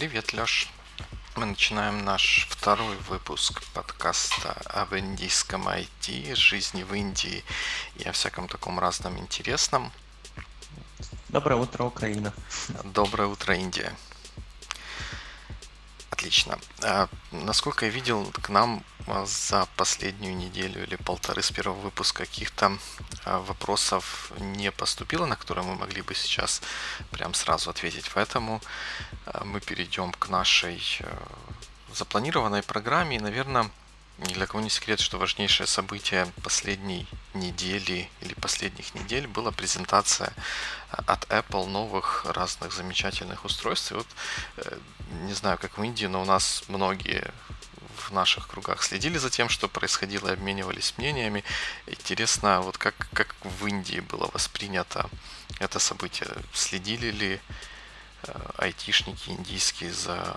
Привет, Лёш. Мы начинаем наш второй выпуск подкаста об индийском IT, жизни в Индии и о всяком таком разном интересном. Доброе утро, Украина. Доброе утро, Индия. Отлично. А, насколько я видел, к нам а, за последнюю неделю или полторы с первого выпуска каких-то вопросов не поступило, на которые мы могли бы сейчас прям сразу ответить. Поэтому а, мы перейдем к нашей а, запланированной программе. И, наверное, ни для кого не секрет, что важнейшее событие последней недели или последних недель была презентация от Apple новых разных замечательных устройств. И вот, э, не знаю, как в Индии, но у нас многие в наших кругах следили за тем, что происходило, обменивались мнениями. Интересно, вот как, как в Индии было воспринято это событие? Следили ли Э, айтишники индийские за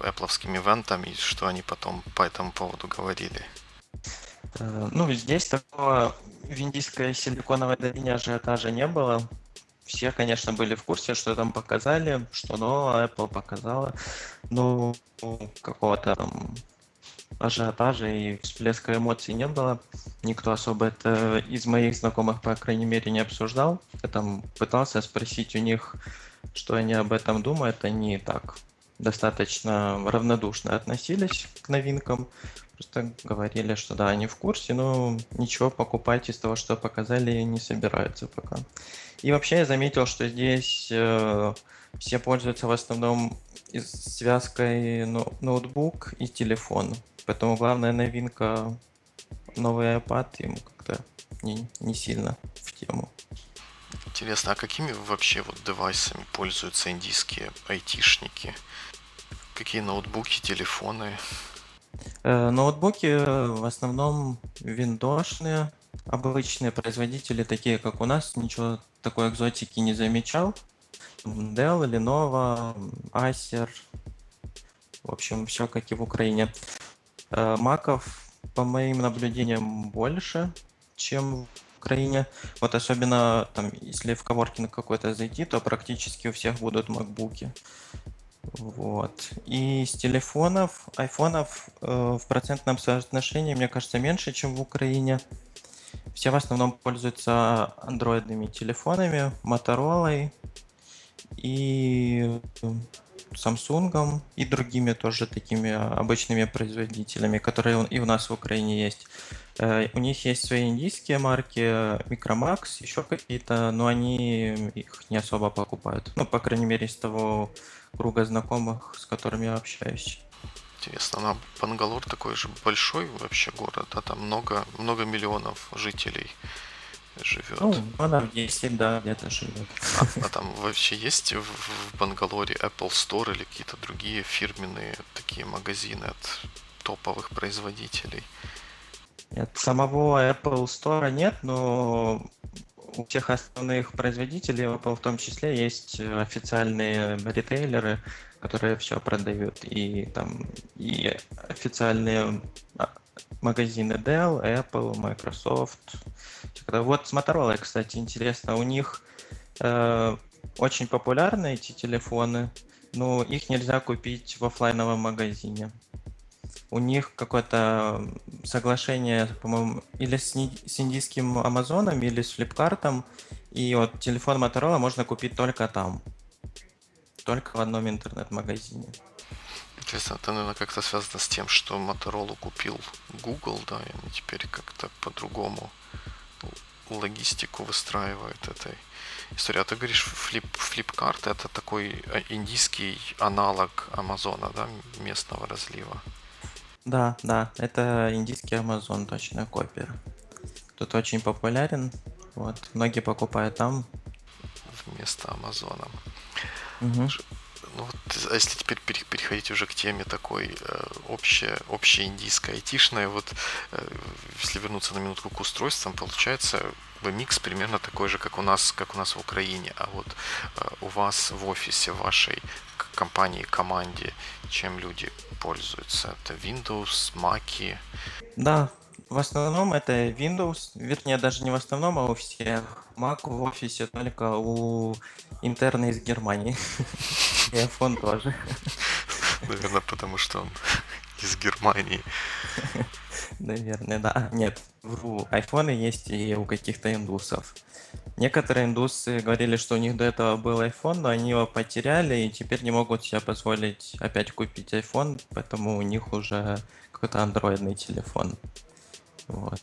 Apple ивентами, и что они потом по этому поводу говорили? Э, ну, здесь такого в индийской силиконовой долине ажиотажа не было. Все, конечно, были в курсе, что там показали, что нового Apple показала. Ну, какого-то там ажиотажа и всплеска эмоций не было. Никто особо это из моих знакомых, по крайней мере, не обсуждал. Я там пытался спросить у них, что они об этом думают. Они так достаточно равнодушно относились к новинкам. Просто говорили, что да, они в курсе, но ничего покупать из того, что показали, не собираются пока. И вообще я заметил, что здесь э, все пользуются в основном связкой ноутбук и телефон. Поэтому главная новинка новый iPad ему как-то не, не сильно в тему. Интересно, а какими вообще вот девайсами пользуются индийские айтишники? Какие ноутбуки, телефоны? Э, ноутбуки в основном виндошные, обычные производители, такие как у нас, ничего такой экзотики не замечал. Dell, Lenovo, Acer, в общем, все как и в Украине. Э, маков, по моим наблюдениям, больше, чем Украине. Вот особенно там, если в коворкинг какой-то зайти, то практически у всех будут макбуки. Вот. И с телефонов, айфонов э, в процентном соотношении, мне кажется, меньше, чем в Украине. Все в основном пользуются андроидными телефонами, Motorola и Samsung и другими тоже такими обычными производителями, которые и у нас в Украине есть. Э, у них есть свои индийские марки, Micromax, еще какие-то, но они их не особо покупают. Ну, по крайней мере, из того круга знакомых, с которыми я общаюсь. Интересно, на Бангалор такой же большой вообще город, да, там много, много миллионов жителей живет. Ну, она 10, да, где-то живет. А, а там вообще есть в, в Бангалоре Apple Store или какие-то другие фирменные такие магазины от топовых производителей? Нет, самого Apple Store нет, но у всех основных производителей, Apple в том числе, есть официальные ритейлеры, которые все продают. И там и официальные а, магазины Dell, Apple, Microsoft. Вот с Motorola, кстати, интересно, у них э, очень популярны эти телефоны, но их нельзя купить в офлайновом магазине. У них какое-то соглашение, по-моему, или с, с индийским Амазоном, или с Флипкартом, и вот телефон Motorola можно купить только там. Только в одном интернет-магазине. Интересно, это, наверное, как-то связано с тем, что Motorola купил Google, да, и они теперь как-то по-другому логистику выстраивают этой истории. А ты говоришь, флип, флипкарт это такой а, индийский аналог Амазона, да, местного разлива? Да, да, это индийский Амазон, точная копия. Тут очень популярен, вот, многие покупают там. Вместо Амазона. Угу. Ну вот, а если теперь переходить уже к теме такой э, общая, общая индийская айтишная, вот э, если вернуться на минутку к устройствам, получается микс примерно такой же, как у нас, как у нас в Украине. А вот э, у вас в офисе вашей компании, команде, чем люди пользуются? Это Windows, Mac? Да, в основном это Windows, вернее даже не в основном, а у всех. Mac в офисе только у интерна из Германии. И iPhone тоже. Наверное, потому что он из Германии. Наверное, да. Нет, вру. Айфоны есть и у каких-то индусов. Некоторые индусы говорили, что у них до этого был iPhone, но они его потеряли и теперь не могут себе позволить опять купить iPhone, поэтому у них уже какой-то андроидный телефон. Вот.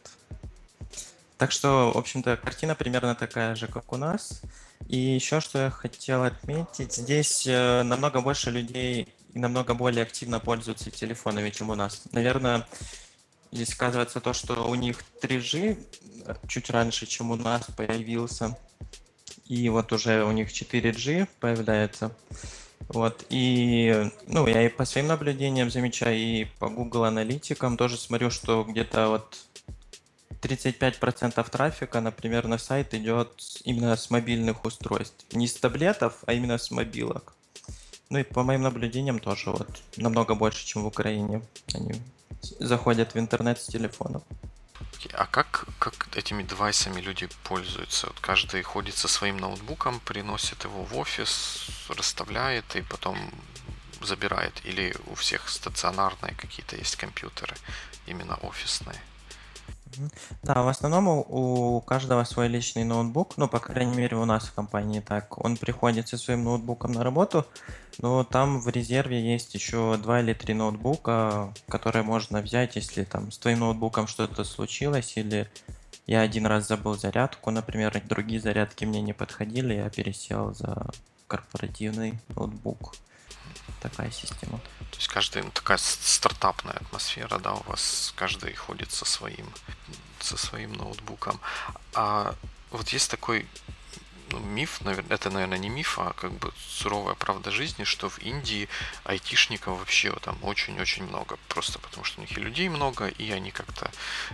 Так что, в общем-то, картина примерно такая же, как у нас. И еще что я хотел отметить, здесь э, намного больше людей и намного более активно пользуются телефонами, чем у нас. Наверное, здесь сказывается то, что у них 3G чуть раньше, чем у нас появился. И вот уже у них 4G появляется. Вот, и, ну, я и по своим наблюдениям замечаю, и по Google аналитикам тоже смотрю, что где-то вот 35% трафика, например, на сайт идет именно с мобильных устройств. Не с таблетов, а именно с мобилок. Ну и по моим наблюдениям тоже вот намного больше, чем в Украине. Они заходят в интернет с телефона. А как, как этими девайсами люди пользуются? Вот каждый ходит со своим ноутбуком, приносит его в офис, расставляет и потом забирает? Или у всех стационарные какие-то есть компьютеры, именно офисные? Да, в основном у, каждого свой личный ноутбук, ну, по крайней мере, у нас в компании так. Он приходит со своим ноутбуком на работу, но там в резерве есть еще два или три ноутбука, которые можно взять, если там с твоим ноутбуком что-то случилось, или я один раз забыл зарядку, например, другие зарядки мне не подходили, я пересел за корпоративный ноутбук такая система. То есть каждый, ну, такая стартапная атмосфера, да, у вас каждый ходит со своим, со своим ноутбуком. А вот есть такой ну, миф, наверное, это, наверное, не миф, а как бы суровая правда жизни, что в Индии айтишников вообще там очень-очень много, просто потому что у них и людей много, и они как-то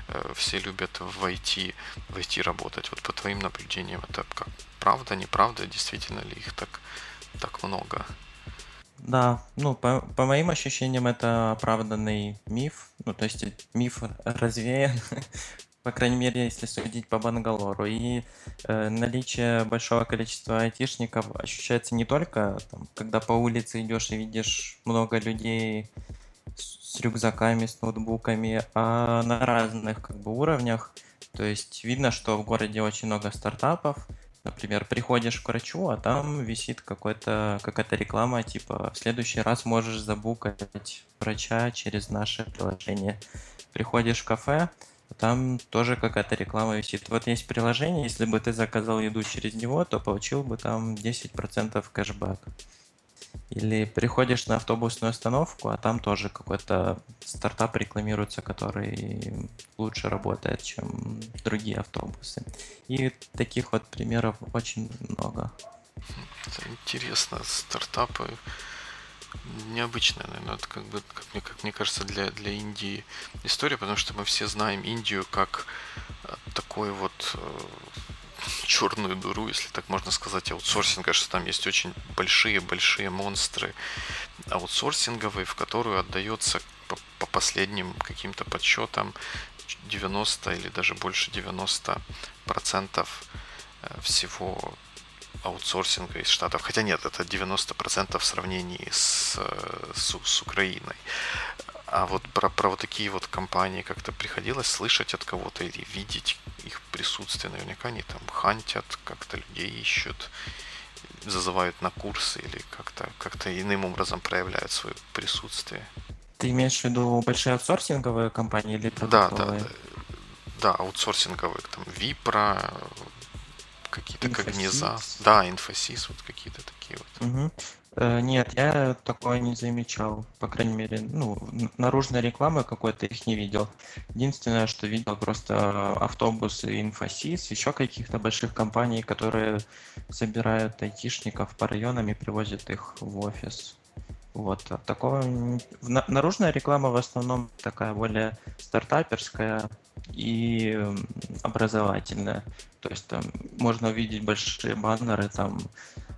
э, все любят в IT, в IT работать. Вот по твоим наблюдениям, это как правда, неправда, действительно ли их так, так много? Да, ну, по, по моим ощущениям, это оправданный миф. Ну, то есть миф развеян, по крайней мере, если судить по Бангалору. И э, наличие большого количества айтишников ощущается не только, там, когда по улице идешь и видишь много людей с, с рюкзаками, с ноутбуками, а на разных как бы уровнях. То есть видно, что в городе очень много стартапов, Например, приходишь к врачу, а там висит какой-то, какая-то реклама, типа в следующий раз можешь забукать врача через наше приложение. Приходишь в кафе, а там тоже какая-то реклама висит. Вот есть приложение, если бы ты заказал еду через него, то получил бы там 10% кэшбэк. Или приходишь на автобусную остановку, а там тоже какой-то стартап рекламируется, который лучше работает, чем другие автобусы. И таких вот примеров очень много. Это интересно. Стартапы необычная, наверное, это как бы, как мне, как мне кажется, для, для Индии история, потому что мы все знаем Индию как э, такой вот э, черную дуру, если так можно сказать, аутсорсинга, что там есть очень большие-большие монстры аутсорсинговые, в которую отдается по, по последним каким-то подсчетам 90 или даже больше 90 процентов э, всего аутсорсинга из Штатов. Хотя нет, это 90% в сравнении с, э, с, с Украиной. А вот про, про вот такие вот компании как-то приходилось слышать от кого-то или видеть их присутствие. Наверняка они там хантят, как-то людей ищут, зазывают на курсы или как-то как иным образом проявляют свое присутствие. Ты имеешь в виду большие аутсорсинговые компании или продуктовые? Да, да, да, да, аутсорсинговые, там Випра, какие-то Когниза, да, Инфосис, вот какие-то такие вот. Угу. Э, нет, я такое не замечал. По крайней мере, ну, наружной рекламы какой-то их не видел. Единственное, что видел просто автобусы Инфосис, еще каких-то больших компаний, которые собирают айтишников по районам и привозят их в офис. Вот, а такого... Наружная реклама в основном такая более стартаперская и образовательная. То есть там можно увидеть большие баннеры, там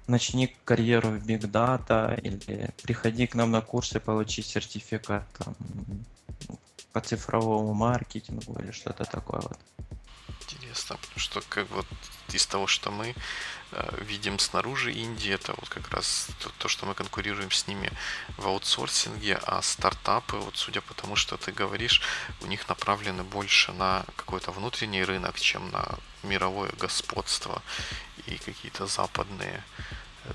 начни карьеру в Big Data или приходи к нам на курсы, получи сертификат там, по цифровому маркетингу или что-то такое вот. Интересно, потому что как вот из того, что мы э, видим снаружи Индии, это вот как раз то, то, что мы конкурируем с ними в аутсорсинге, а стартапы, вот судя по тому, что ты говоришь, у них направлены больше на какой-то внутренний рынок, чем на мировое господство и какие-то западные,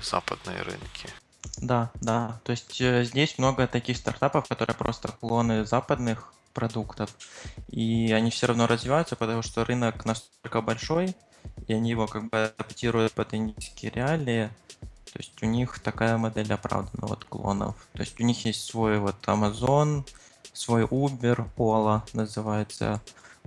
западные рынки. Да, да. То есть э, здесь много таких стартапов, которые просто клоны западных продуктов, и они все равно развиваются, потому что рынок настолько большой, и они его как бы адаптируют под индийские реалии. То есть у них такая модель оправдана вот клонов. То есть у них есть свой вот Amazon, свой Uber, Ola называется.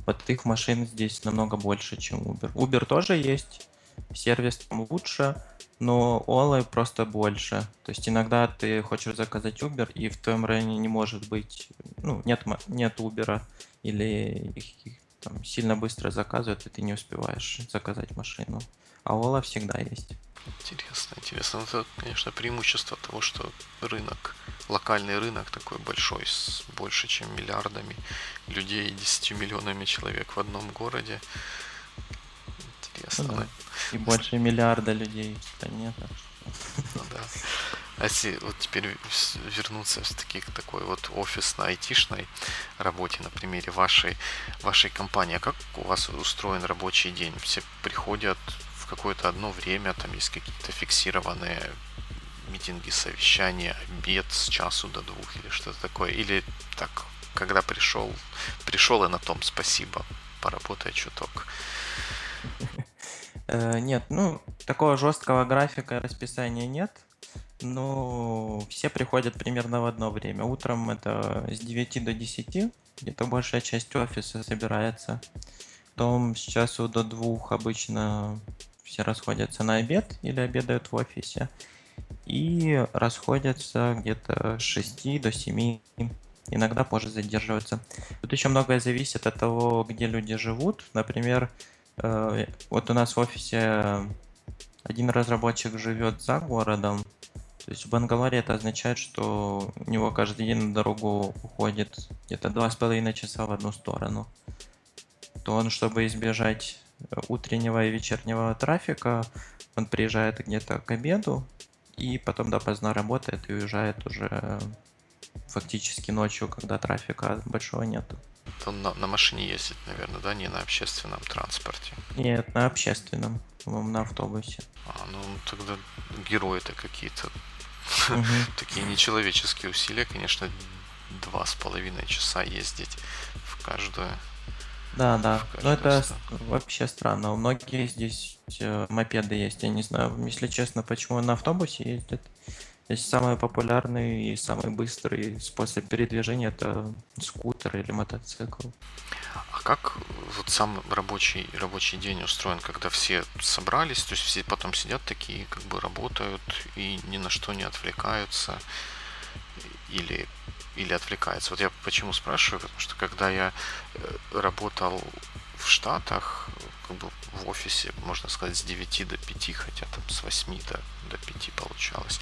Вот их машин здесь намного больше, чем Uber. Uber тоже есть, сервис там лучше, но Ola просто больше. То есть иногда ты хочешь заказать Uber, и в твоем районе не может быть, ну, нет, нет Uber, или их, их там сильно быстро заказывают, и ты не успеваешь заказать машину. А Ola всегда есть. Интересно, интересно. Это, конечно, преимущество того, что рынок, локальный рынок такой большой, с больше, чем миллиардами людей и 10 миллионами человек в одном городе. Интересно, ну, да. И больше миллиарда людей в стране. Ну, да. А если вот теперь вернуться все-таки к такой вот офисной, айтишной работе на примере вашей, вашей компании, а как у вас устроен рабочий день? Все приходят в какое-то одно время, там есть какие-то фиксированные митинги, совещания, обед с часу до двух или что-то такое? Или так, когда пришел, пришел и на том спасибо, поработай чуток? Э, нет, ну, такого жесткого графика расписания нет. Но все приходят примерно в одно время. Утром это с 9 до 10, где-то большая часть офиса собирается. Потом с часу до двух обычно все расходятся на обед или обедают в офисе. И расходятся где-то с 6 до 7 иногда позже задерживаются. Тут еще многое зависит от того, где люди живут. Например, э, вот у нас в офисе один разработчик живет за городом, то есть в Бангалоре это означает, что у него каждый день на дорогу уходит где-то два с половиной часа в одну сторону. То он, чтобы избежать утреннего и вечернего трафика, он приезжает где-то к обеду и потом допоздна работает и уезжает уже фактически ночью, когда трафика большого нету. Он на, на машине ездит, наверное, да, не на общественном транспорте? Нет, на общественном, по-моему, на автобусе. А, ну тогда герои-то какие-то Такие нечеловеческие усилия, конечно, два с половиной часа ездить в каждую. Да, да. Но это вообще странно. У многих здесь э, мопеды есть. Я не знаю, если честно, почему на автобусе ездят. Здесь самый популярный и самый быстрый способ передвижения это скутер или мотоцикл. А как вот сам рабочий, рабочий день устроен, когда все собрались, то есть все потом сидят такие, как бы работают и ни на что не отвлекаются или, или отвлекаются? Вот я почему спрашиваю, потому что когда я э, работал в Штатах, как бы в офисе, можно сказать, с 9 до 5, хотя там с 8 до, до 5 получалось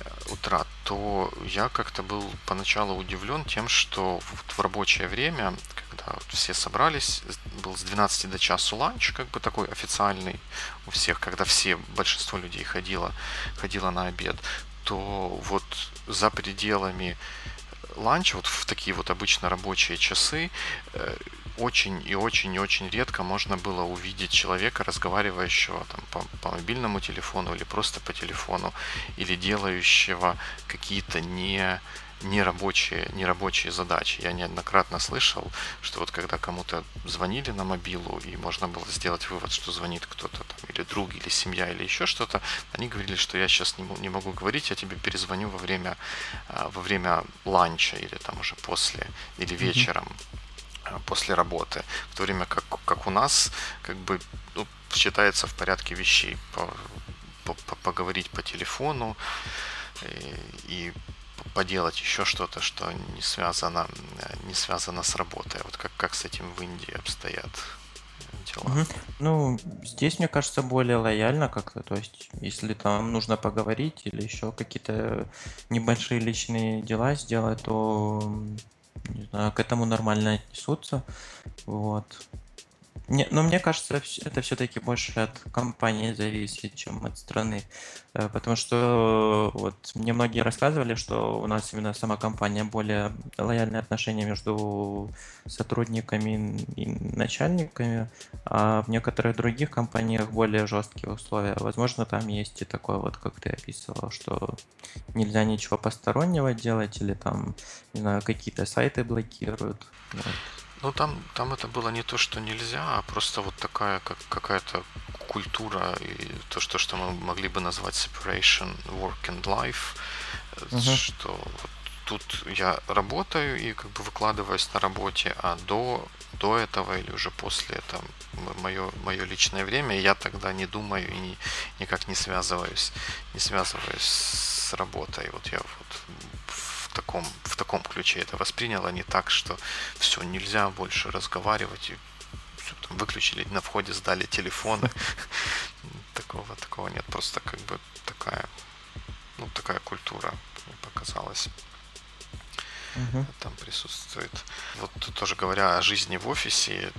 э, утра, то я как-то был поначалу удивлен тем, что в рабочее время, когда вот все собрались, был с 12 до часу ланч, как бы такой официальный у всех, когда все, большинство людей ходило, ходило на обед, то вот за пределами ланча, вот в такие вот обычно рабочие часы, э, очень и очень и очень редко можно было увидеть человека, разговаривающего там, по, по мобильному телефону или просто по телефону, или делающего какие-то не нерабочие, нерабочие задачи. Я неоднократно слышал, что вот когда кому-то звонили на мобилу, и можно было сделать вывод, что звонит кто-то там, или друг, или семья, или еще что-то, они говорили, что я сейчас не, не могу говорить, я тебе перезвоню во время, а, во время ланча, или там уже после, или вечером. Mm-hmm после работы, в то время как, как у нас как бы ну, считается в порядке вещей по, по, по, поговорить по телефону и, и поделать еще что-то, что не связано, не связано с работой. Вот как, как с этим в Индии обстоят дела? Угу. Ну, здесь, мне кажется, более лояльно как-то. То есть, если там нужно поговорить или еще какие-то небольшие личные дела сделать, то не знаю, к этому нормально отнесутся. Вот. Не, но мне кажется, это все-таки больше от компании зависит, чем от страны. Э, потому что вот мне многие рассказывали, что у нас именно сама компания более лояльные отношения между сотрудниками и начальниками, а в некоторых других компаниях более жесткие условия. Возможно, там есть и такое вот, как ты описывал, что нельзя ничего постороннего делать или там, не знаю, какие-то сайты блокируют. Вот. Ну там, там это было не то, что нельзя, а просто вот такая как какая-то культура и то, что, что мы могли бы назвать separation work and life, uh-huh. что вот тут я работаю и как бы выкладываюсь на работе, а до до этого или уже после это мое мое личное время, я тогда не думаю и никак не связываюсь не связываюсь с работой. Вот я вот таком, в таком ключе это воспринял, а не так, что все, нельзя больше разговаривать, и все, там, выключили на входе, сдали телефоны. Такого, такого нет, просто как бы такая, ну, такая культура, мне показалось там присутствует. Вот тоже говоря о жизни в офисе,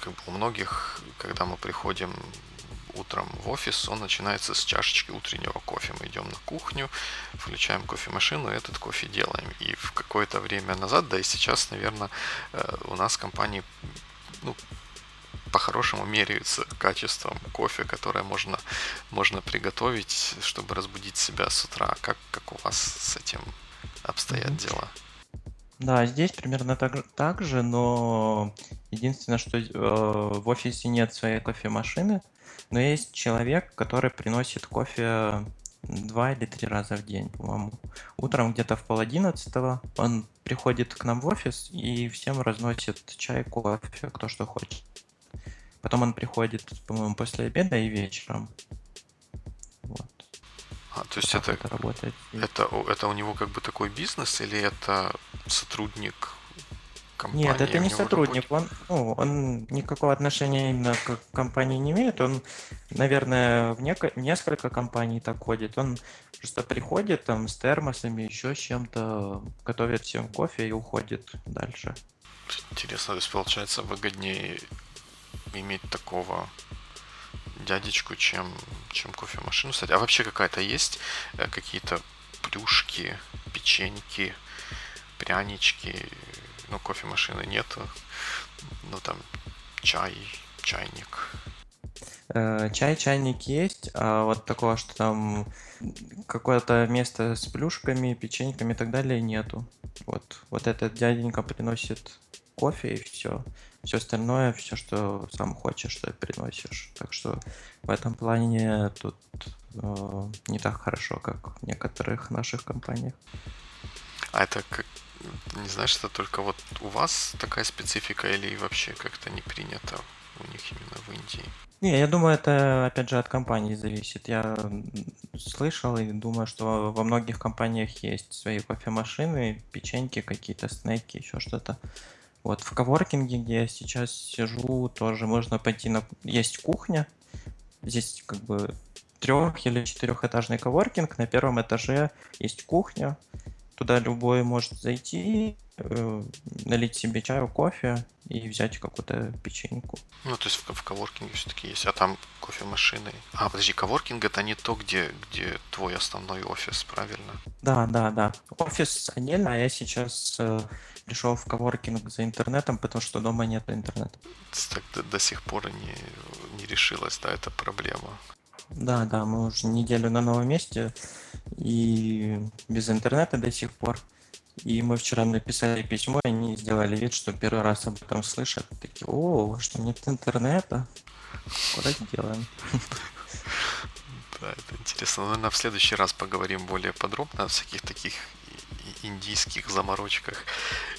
как бы у многих, когда мы приходим утром в офис, он начинается с чашечки утреннего кофе. Мы идем на кухню, включаем кофемашину и этот кофе делаем. И в какое-то время назад, да и сейчас, наверное, э, у нас компании ну, по-хорошему меряются качеством кофе, которое можно, можно приготовить, чтобы разбудить себя с утра. Как, как у вас с этим обстоят дела? Да, здесь примерно так, так же, но единственное, что э, в офисе нет своей кофемашины, но есть человек, который приносит кофе два или три раза в день, по-моему. Утром где-то в пол одиннадцатого он приходит к нам в офис и всем разносит чай, кофе, кто что хочет. Потом он приходит, по-моему, после обеда и вечером. Вот. А, то есть это, это работает. Это, это у него как бы такой бизнес или это сотрудник компании. Нет, это не сотрудник. Он, ну, он никакого отношения именно к компании не имеет. Он, наверное, в, неко- несколько компаний так ходит. Он просто приходит там с термосами, еще с чем-то, готовит всем кофе и уходит дальше. Интересно, то есть получается выгоднее иметь такого дядечку, чем, чем кофемашину. Кстати, а вообще какая-то есть э, какие-то плюшки, печеньки, прянички, ну, кофемашины нету, ну, там, чай, чайник. Э, чай, чайник есть, а вот такого, что там какое-то место с плюшками, печеньками и так далее нету. Вот, вот этот дяденька приносит кофе и все. Все остальное, все, что сам хочешь, что приносишь. Так что в этом плане тут э, не так хорошо, как в некоторых наших компаниях. А это как, не знаешь, это только вот у вас такая специфика или вообще как-то не принято у них именно в Индии? Не, я думаю, это опять же от компании зависит. Я слышал и думаю, что во многих компаниях есть свои кофемашины, печеньки, какие-то снеки, еще что-то. Вот в коворкинге, где я сейчас сижу, тоже можно пойти на... Есть кухня, здесь как бы трех- или четырехэтажный коворкинг, на первом этаже есть кухня, Туда любой может зайти, э, налить себе чаю, кофе и взять какую-то печеньку. Ну, то есть в, в коворкинге все-таки есть, а там кофемашины. А, подожди, коворкинг это не то, где, где твой основной офис, правильно? Да, да, да. Офис отдельно, а я сейчас э, пришел в коворкинг за интернетом, потому что дома нет интернета. Так до, до сих пор не, не решилась, да, эта проблема. Да, да, мы уже неделю на новом месте и без интернета до сих пор. И мы вчера написали письмо, и они сделали вид, что первый раз об этом слышат. Такие, о, что нет интернета? Куда сделаем? Да, это интересно. Наверное, в следующий раз поговорим более подробно о всяких таких индийских заморочках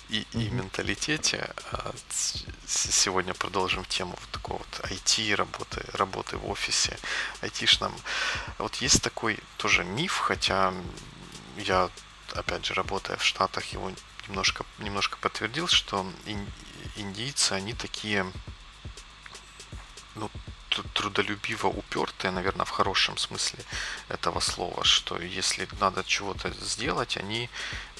и, mm-hmm. и менталитете. А сегодня продолжим тему вот такого вот IT, работы, работы в офисе, айтишном. Вот есть такой тоже миф, хотя я, опять же, работая в Штатах, его немножко, немножко подтвердил, что индийцы, они такие, ну, трудолюбиво упертые, наверное, в хорошем смысле этого слова, что если надо чего-то сделать, они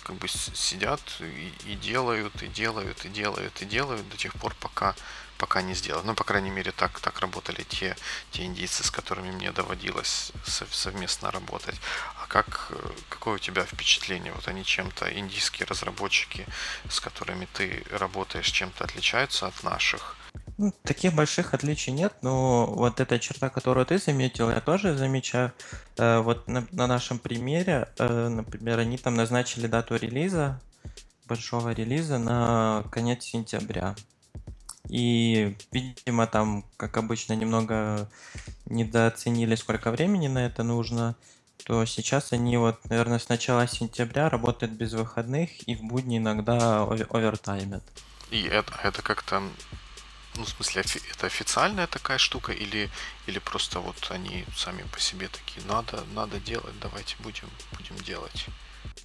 как бы сидят и, и делают, и делают, и делают, и делают до тех пор, пока, пока не сделали. Ну, по крайней мере, так, так работали те, те индийцы, с которыми мне доводилось совместно работать. А как, какое у тебя впечатление? Вот они чем-то, индийские разработчики, с которыми ты работаешь, чем-то отличаются от наших? Ну, таких больших отличий нет, но вот эта черта, которую ты заметил, я тоже замечаю. Э, вот на, на нашем примере, э, например, они там назначили дату релиза, большого релиза на конец сентября. И, видимо, там, как обычно, немного недооценили, сколько времени на это нужно, то сейчас они вот, наверное, с начала сентября работают без выходных и в будни иногда овертаймят. И это, это как-то ну, в смысле, это официальная такая штука или, или просто вот они сами по себе такие, надо, надо делать, давайте будем, будем делать.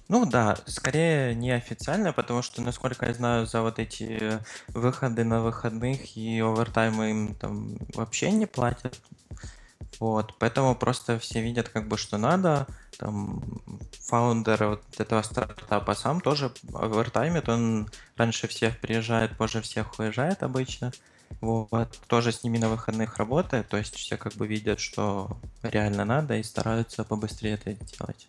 Ну да, скорее неофициально, потому что, насколько я знаю, за вот эти выходы на выходных и овертаймы им там вообще не платят. Вот, поэтому просто все видят как бы, что надо. Там фаундер вот этого стартапа сам тоже овертаймит, он раньше всех приезжает, позже всех уезжает обычно. Вот, тоже с ними на выходных работает, то есть все как бы видят, что реально надо и стараются побыстрее это делать.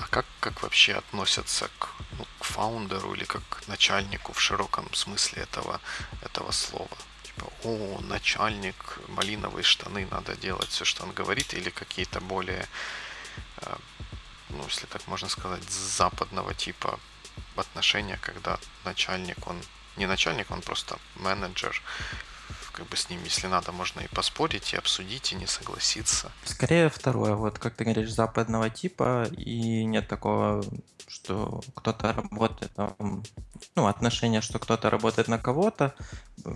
А как, как вообще относятся к, ну, к фаундеру или как к начальнику в широком смысле этого, этого слова? Типа, о, начальник, малиновые штаны, надо делать все, что он говорит, или какие-то более, э, ну, если так можно сказать, западного типа отношения, когда начальник, он не начальник, он просто менеджер. Как бы с ним, если надо, можно и поспорить, и обсудить, и не согласиться. Скорее второе, вот как ты говоришь, западного типа, и нет такого, что кто-то работает там, ну, отношения, что кто-то работает на кого-то,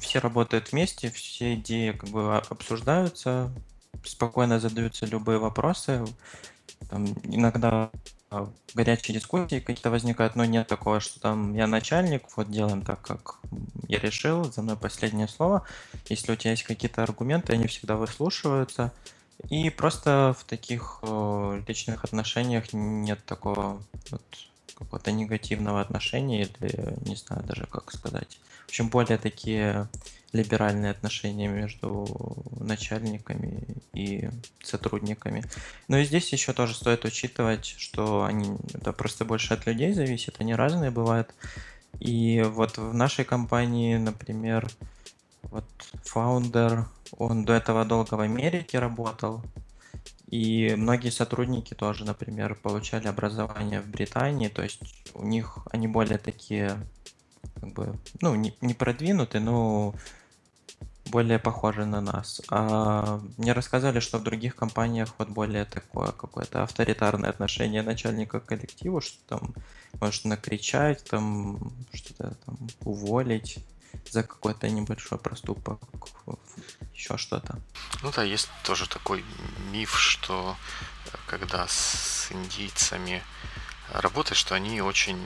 все работают вместе, все идеи как бы обсуждаются, спокойно задаются любые вопросы, там иногда горячие дискуссии какие-то возникают, но нет такого, что там я начальник, вот делаем так, как я решил, за мной последнее слово. Если у тебя есть какие-то аргументы, они всегда выслушиваются. И просто в таких э, личных отношениях нет такого вот какого-то негативного отношения, или не знаю даже как сказать. В общем, более такие либеральные отношения между начальниками и сотрудниками. Но и здесь еще тоже стоит учитывать, что они это просто больше от людей зависит, они разные бывают. И вот в нашей компании, например, вот фаундер, он до этого долго в Америке работал, и многие сотрудники тоже, например, получали образование в Британии, то есть у них они более такие, как бы, ну, не, не продвинутые, но более похожи на нас. А мне рассказали, что в других компаниях вот более такое какое-то авторитарное отношение начальника к коллективу, что там может накричать, там что-то там уволить за какой-то небольшой проступок, еще что-то. Ну да, есть тоже такой миф, что когда с индийцами работаешь, что они очень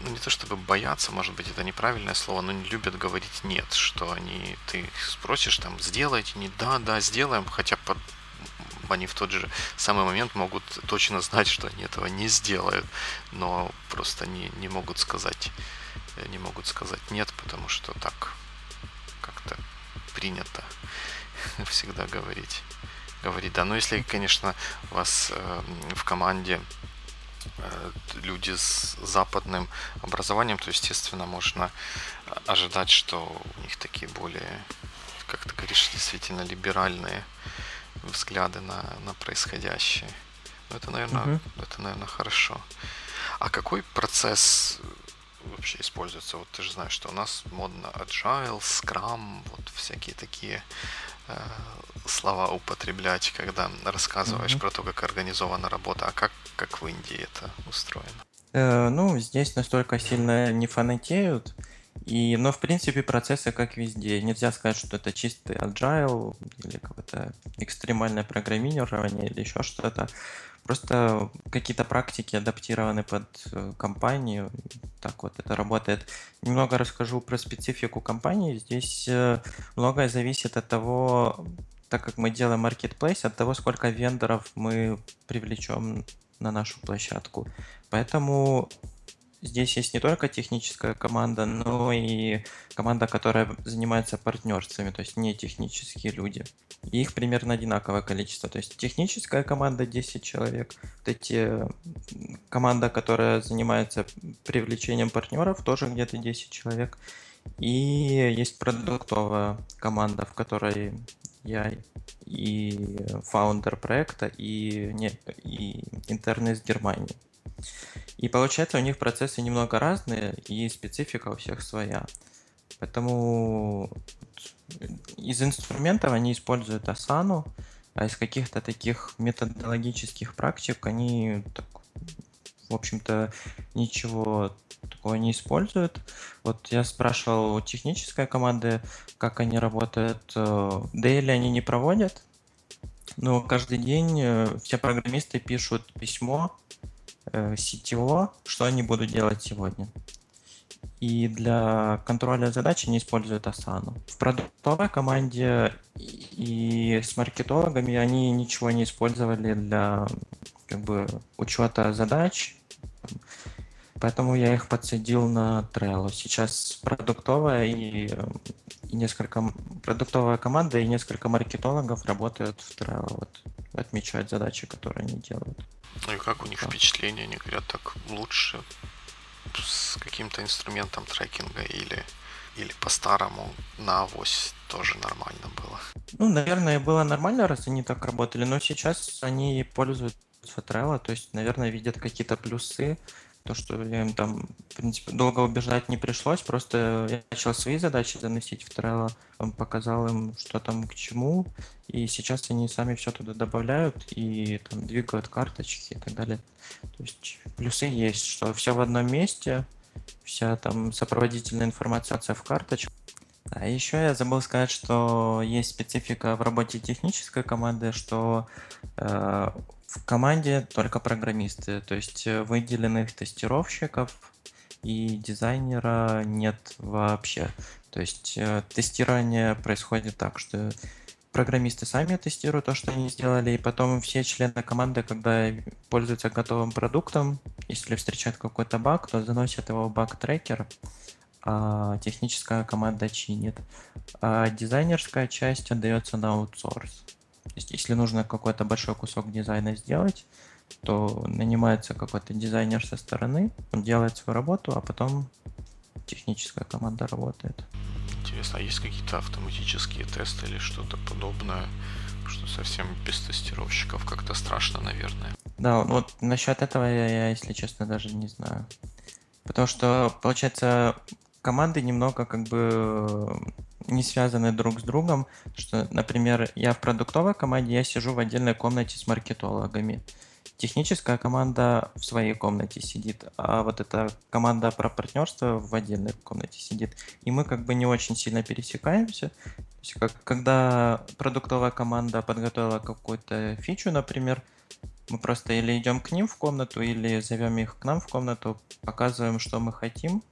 ну, не то чтобы боятся, может быть, это неправильное слово, но не любят говорить нет, что они, ты спросишь там, сделайте, не да, да, сделаем, хотя под, они в тот же самый момент могут точно знать, что они этого не сделают, но просто не, не могут сказать, не могут сказать нет, потому что так как-то принято всегда говорить. Говорить, да, но если, конечно, у вас э, в команде Э, люди с западным образованием, то, естественно, можно ожидать, что у них такие более, как ты говоришь, действительно либеральные взгляды на, на происходящее. Но это, наверное, угу. это, наверное, хорошо. А какой процесс вообще используется? Вот ты же знаешь, что у нас модно agile, scrum, вот всякие такие э, слова употреблять, когда рассказываешь mm-hmm. про то, как организована работа, а как, как в Индии это устроено? Э, ну, здесь настолько сильно не фанатеют, и, но, в принципе, процессы как везде. Нельзя сказать, что это чистый agile или какое-то экстремальное программирование или еще что-то. Просто какие-то практики адаптированы под э, компанию. Так вот это работает. Немного расскажу про специфику компании. Здесь э, многое зависит от того, так как мы делаем marketplace, от того, сколько вендоров мы привлечем на нашу площадку. Поэтому здесь есть не только техническая команда, но и команда, которая занимается партнерствами, то есть не технические люди. Их примерно одинаковое количество. То есть техническая команда 10 человек, вот эти команда, которая занимается привлечением партнеров, тоже где-то 10 человек. И есть продуктовая команда, в которой я и фаундер проекта, и, не, и интерны из Германии. И получается, у них процессы немного разные, и специфика у всех своя. Поэтому из инструментов они используют Asana, а из каких-то таких методологических практик они, так, в общем-то, ничего такого не используют. Вот я спрашивал у технической команды, как они работают. Дейли они не проводят, но каждый день э, все программисты пишут письмо Э, CTO, что они будут делать сегодня. И для контроля задач они используют Asana. В продуктовой команде и с маркетологами они ничего не использовали для как бы учета задач. Поэтому я их подсадил на Trello. Сейчас продуктовая и, и несколько продуктовая команда и несколько маркетологов работают в Trello. Вот, отмечают задачи, которые они делают. Ну и как у них впечатления? Они говорят, так лучше с каким-то инструментом трекинга или, или по-старому на авось тоже нормально было? Ну, наверное, было нормально, раз они так работали, но сейчас они пользуются Trello, то есть, наверное, видят какие-то плюсы то, что им там, в принципе, долго убеждать не пришлось, просто я начал свои задачи заносить в Trello, показал им, что там к чему, и сейчас они сами все туда добавляют и там двигают карточки и так далее. То есть плюсы есть, что все в одном месте, вся там сопроводительная информация в карточках. А еще я забыл сказать, что есть специфика в работе технической команды, что э, в команде только программисты, то есть э, выделенных тестировщиков и дизайнера нет вообще. То есть э, тестирование происходит так, что программисты сами тестируют то, что они сделали, и потом все члены команды, когда пользуются готовым продуктом, если встречают какой-то баг, то заносят его в баг-трекер, техническая команда чинит. А дизайнерская часть отдается на аутсорс. То есть, если нужно какой-то большой кусок дизайна сделать, то нанимается какой-то дизайнер со стороны, он делает свою работу, а потом техническая команда работает. Интересно, а есть какие-то автоматические тесты или что-то подобное, что совсем без тестировщиков как-то страшно, наверное? Да, вот насчет этого я, я, если честно, даже не знаю. Потому что, получается, команды немного как бы не связаны друг с другом, что, например, я в продуктовой команде, я сижу в отдельной комнате с маркетологами. Техническая команда в своей комнате сидит, а вот эта команда про партнерство в отдельной комнате сидит. И мы как бы не очень сильно пересекаемся. То есть, как, когда продуктовая команда подготовила какую-то фичу, например, мы просто или идем к ним в комнату, или зовем их к нам в комнату, показываем, что мы хотим,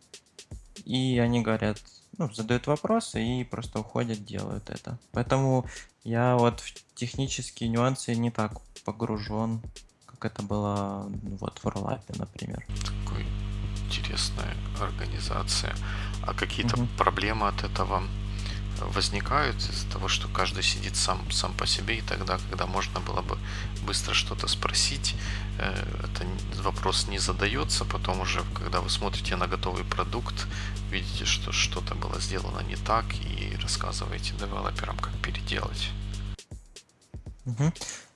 и они говорят, ну, задают вопросы и просто уходят, делают это. Поэтому я вот в технические нюансы не так погружен, как это было вот в Ролапе, например. Такой интересная организация. А какие-то угу. проблемы от этого возникают из-за того, что каждый сидит сам, сам по себе, и тогда, когда можно было бы быстро что-то спросить, э, это вопрос не задается, потом уже, когда вы смотрите на готовый продукт, видите, что что-то было сделано не так, и рассказываете девелоперам, как переделать. Угу.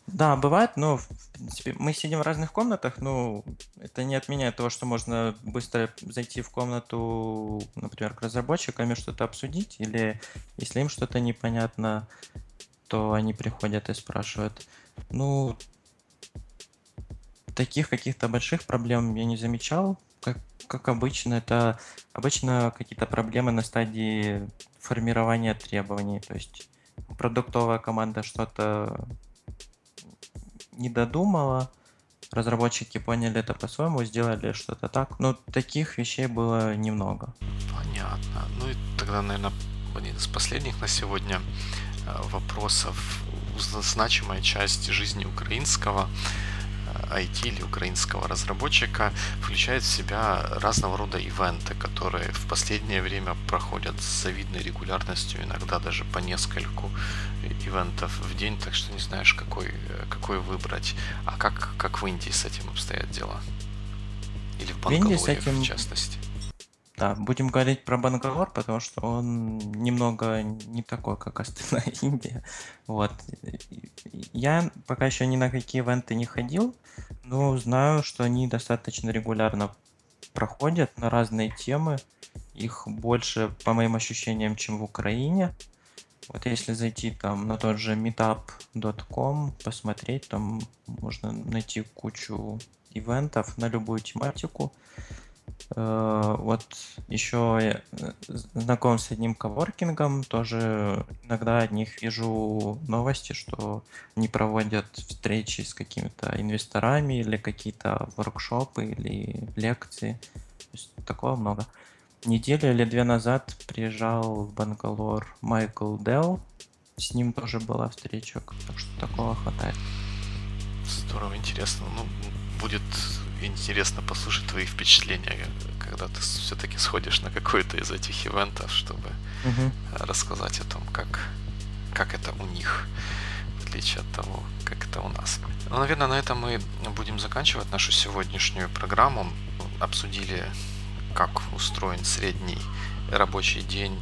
Да, бывает, но в принципе мы сидим в разных комнатах, но это не отменяет того, что можно быстро зайти в комнату, например, к разработчикам и что-то обсудить, или если им что-то непонятно, то они приходят и спрашивают. Ну, таких каких-то больших проблем я не замечал. Как, как обычно, это обычно какие-то проблемы на стадии формирования требований. То есть продуктовая команда что-то не додумала, разработчики поняли это по-своему, сделали что-то так. Но таких вещей было немного. Понятно. Ну и тогда, наверное, один из последних на сегодня э, вопросов. Значимая часть жизни украинского IT или украинского разработчика включает в себя разного рода ивенты, которые в последнее время проходят с завидной регулярностью, иногда даже по нескольку ивентов в день, так что не знаешь, какой, какой выбрать. А как, как в Индии с этим обстоят дела? Или в Бангалоре, в, этим... в частности? Да, будем говорить про Бангалор, потому что он немного не такой, как остальная Индия. Вот. Я пока еще ни на какие ивенты не ходил, но знаю, что они достаточно регулярно проходят на разные темы. Их больше, по моим ощущениям, чем в Украине. Вот если зайти там на тот же meetup.com, посмотреть, там можно найти кучу ивентов на любую тематику. Э, вот еще э, знаком с одним коворкингом, тоже иногда от них вижу новости, что они проводят встречи с какими-то инвесторами или какие-то воркшопы или лекции. То есть такого много. Неделю или две назад приезжал в Бангалор Майкл Делл. С ним тоже была встреча, так что такого хватает. Здорово, интересно. Ну, будет интересно послушать твои впечатления, когда ты все-таки сходишь на какой-то из этих ивентов, чтобы угу. рассказать о том, как, как это у них, в отличие от того, как это у нас. Ну, наверное, на этом мы будем заканчивать нашу сегодняшнюю программу. Обсудили, как устроен средний рабочий день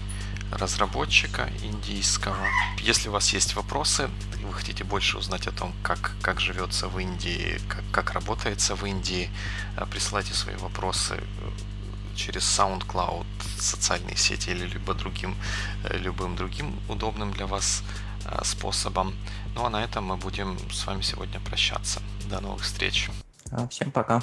разработчика индийского. Если у вас есть вопросы, вы хотите больше узнать о том, как, как живется в Индии, как, как работается в Индии, э, присылайте свои вопросы э, через SoundCloud, социальные сети или либо другим, э, любым другим удобным для вас способом. Ну а на этом мы будем с вами сегодня прощаться. До новых встреч. Всем пока.